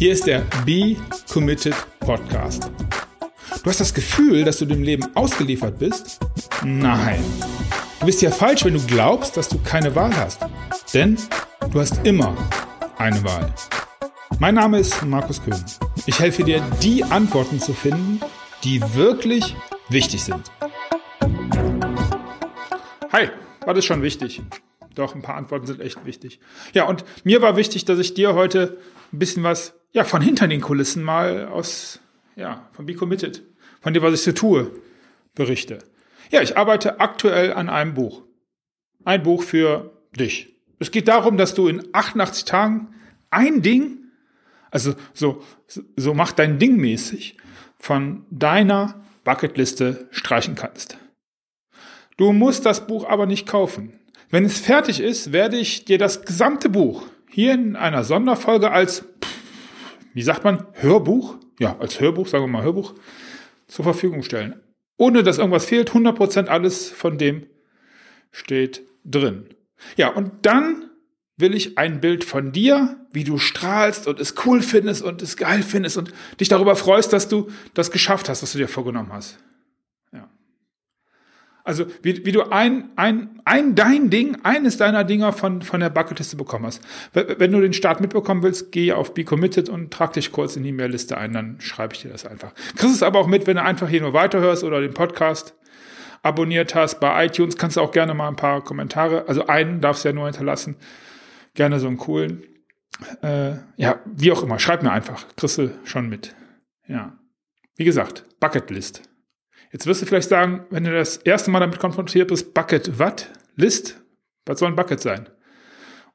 Hier ist der Be Committed Podcast. Du hast das Gefühl, dass du dem Leben ausgeliefert bist? Nein. Du bist ja falsch, wenn du glaubst, dass du keine Wahl hast. Denn du hast immer eine Wahl. Mein Name ist Markus Köhn. Ich helfe dir, die Antworten zu finden, die wirklich wichtig sind. Hi, war das schon wichtig? Doch, ein paar Antworten sind echt wichtig. Ja, und mir war wichtig, dass ich dir heute ein bisschen was, ja, von hinter den Kulissen mal aus, ja, von Be Committed, von dem, was ich so tue, berichte. Ja, ich arbeite aktuell an einem Buch. Ein Buch für dich. Es geht darum, dass du in 88 Tagen ein Ding, also so, so mach dein Ding mäßig, von deiner Bucketliste streichen kannst. Du musst das Buch aber nicht kaufen. Wenn es fertig ist, werde ich dir das gesamte Buch hier in einer Sonderfolge als, wie sagt man, Hörbuch, ja, als Hörbuch, sagen wir mal Hörbuch, zur Verfügung stellen. Ohne dass irgendwas fehlt, 100% alles von dem steht drin. Ja, und dann will ich ein Bild von dir, wie du strahlst und es cool findest und es geil findest und dich darüber freust, dass du das geschafft hast, was du dir vorgenommen hast. Also wie, wie du ein, ein, ein dein Ding, eines deiner Dinger von, von der Bucketliste bekommen hast. Wenn du den Start mitbekommen willst, geh auf Be Committed und trag dich kurz in die Mailliste ein, dann schreibe ich dir das einfach. Kriegst es aber auch mit, wenn du einfach hier nur weiterhörst oder den Podcast abonniert hast. Bei iTunes kannst du auch gerne mal ein paar Kommentare, also einen darfst du ja nur hinterlassen. Gerne so einen coolen. Äh, ja, wie auch immer, schreib mir einfach. Kriegst du schon mit. Ja. Wie gesagt, Bucketlist. Jetzt wirst du vielleicht sagen, wenn du das erste Mal damit konfrontiert bist, Bucket what? List? Was soll ein Bucket sein?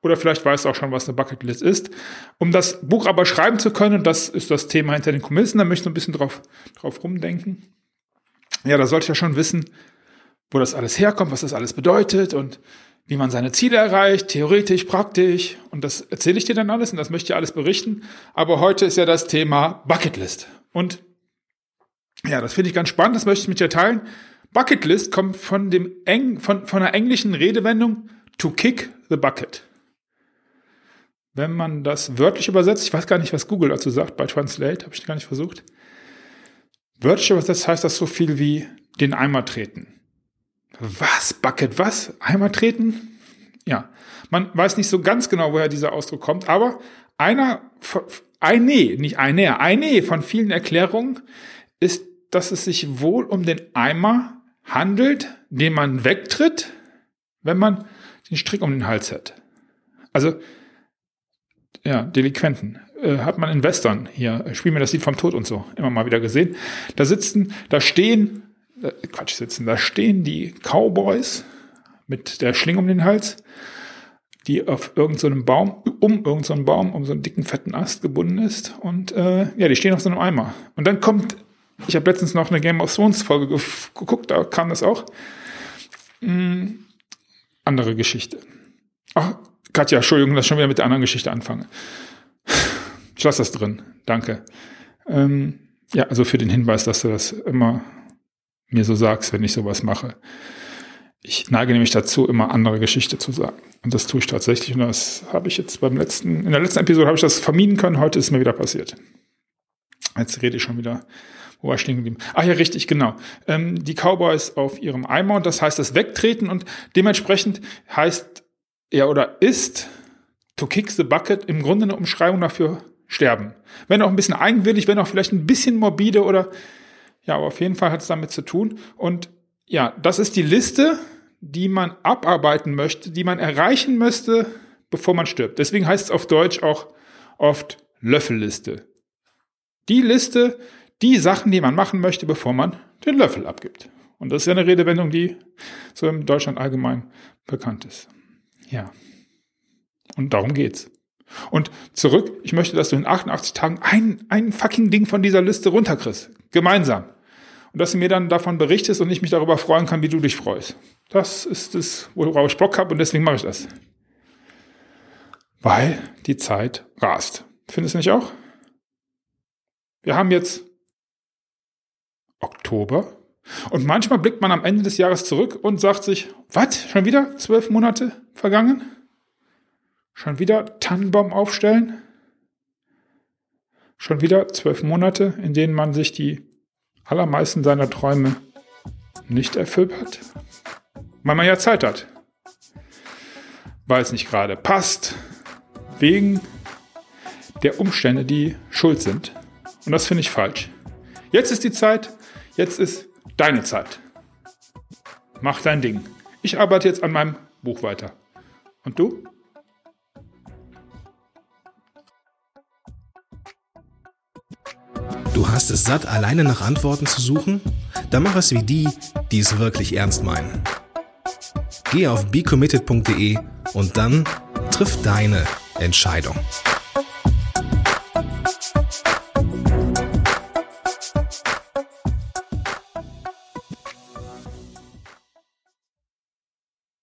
Oder vielleicht weißt du auch schon, was eine Bucketlist ist. Um das Buch aber schreiben zu können, das ist das Thema hinter den Kulissen, da möchte ich ein bisschen drauf, drauf rumdenken. Ja, da sollte ich ja schon wissen, wo das alles herkommt, was das alles bedeutet und wie man seine Ziele erreicht, theoretisch, praktisch. Und das erzähle ich dir dann alles und das möchte ich dir alles berichten. Aber heute ist ja das Thema Bucketlist. Und ja, das finde ich ganz spannend, das möchte ich mit dir teilen. Bucketlist kommt von dem Eng, von, von einer englischen Redewendung to kick the bucket. Wenn man das wörtlich übersetzt, ich weiß gar nicht, was Google dazu sagt, bei Translate, habe ich gar nicht versucht. Wörtlich übersetzt heißt das so viel wie den Eimer treten. Was? Bucket was? Eimer treten? Ja. Man weiß nicht so ganz genau, woher dieser Ausdruck kommt, aber einer, eine, nicht eine, eine von vielen Erklärungen ist dass es sich wohl um den Eimer handelt, den man wegtritt, wenn man den Strick um den Hals hat. Also, ja, Delinquenten. Äh, hat man in Western hier, spielen wir das Lied vom Tod und so, immer mal wieder gesehen. Da sitzen, da stehen, äh, Quatsch, sitzen, da stehen die Cowboys mit der Schlinge um den Hals, die auf irgendeinem so Baum, um irgendeinen so Baum, um so einen dicken, fetten Ast gebunden ist. Und äh, ja, die stehen auf so einem Eimer. Und dann kommt ich habe letztens noch eine Game of Thrones Folge ge geguckt, da kam das auch. Hm, andere Geschichte. Ach, Katja, Entschuldigung, dass ich schon wieder mit der anderen Geschichte anfange. Ich lasse das drin. Danke. Ähm, ja, also für den Hinweis, dass du das immer mir so sagst, wenn ich sowas mache. Ich neige nämlich dazu, immer andere Geschichte zu sagen. Und das tue ich tatsächlich. Und das habe ich jetzt beim letzten, in der letzten Episode habe ich das vermieden können. Heute ist es mir wieder passiert. Jetzt rede ich schon wieder wo war ich stehen geblieben? Ah ja, richtig, genau. Ähm, die Cowboys auf ihrem Eimer und das heißt das Wegtreten und dementsprechend heißt er oder ist to kick the bucket im Grunde eine Umschreibung dafür sterben. Wenn auch ein bisschen eigenwillig, wenn auch vielleicht ein bisschen morbide oder ja, aber auf jeden Fall hat es damit zu tun. Und ja, das ist die Liste, die man abarbeiten möchte, die man erreichen müsste, bevor man stirbt. Deswegen heißt es auf Deutsch auch oft Löffelliste. Die Liste, die Sachen, die man machen möchte, bevor man den Löffel abgibt. Und das ist ja eine Redewendung, die so in Deutschland allgemein bekannt ist. Ja. Und darum geht's. Und zurück, ich möchte, dass du in 88 Tagen ein, ein fucking Ding von dieser Liste runterkriegst. Gemeinsam. Und dass du mir dann davon berichtest und ich mich darüber freuen kann, wie du dich freust. Das ist es, worauf ich Bock habe und deswegen mache ich das. Weil die Zeit rast. Findest du nicht auch? Wir haben jetzt Oktober. Und manchmal blickt man am Ende des Jahres zurück und sagt sich, was, schon wieder zwölf Monate vergangen? Schon wieder Tannenbaum aufstellen? Schon wieder zwölf Monate, in denen man sich die allermeisten seiner Träume nicht erfüllt hat? Weil man ja Zeit hat. Weil es nicht gerade passt. Wegen der Umstände, die schuld sind. Und das finde ich falsch. Jetzt ist die Zeit. Jetzt ist deine Zeit. Mach dein Ding. Ich arbeite jetzt an meinem Buch weiter. Und du? Du hast es satt, alleine nach Antworten zu suchen? Dann mach es wie die, die es wirklich ernst meinen. Geh auf becommitted.de und dann triff deine Entscheidung.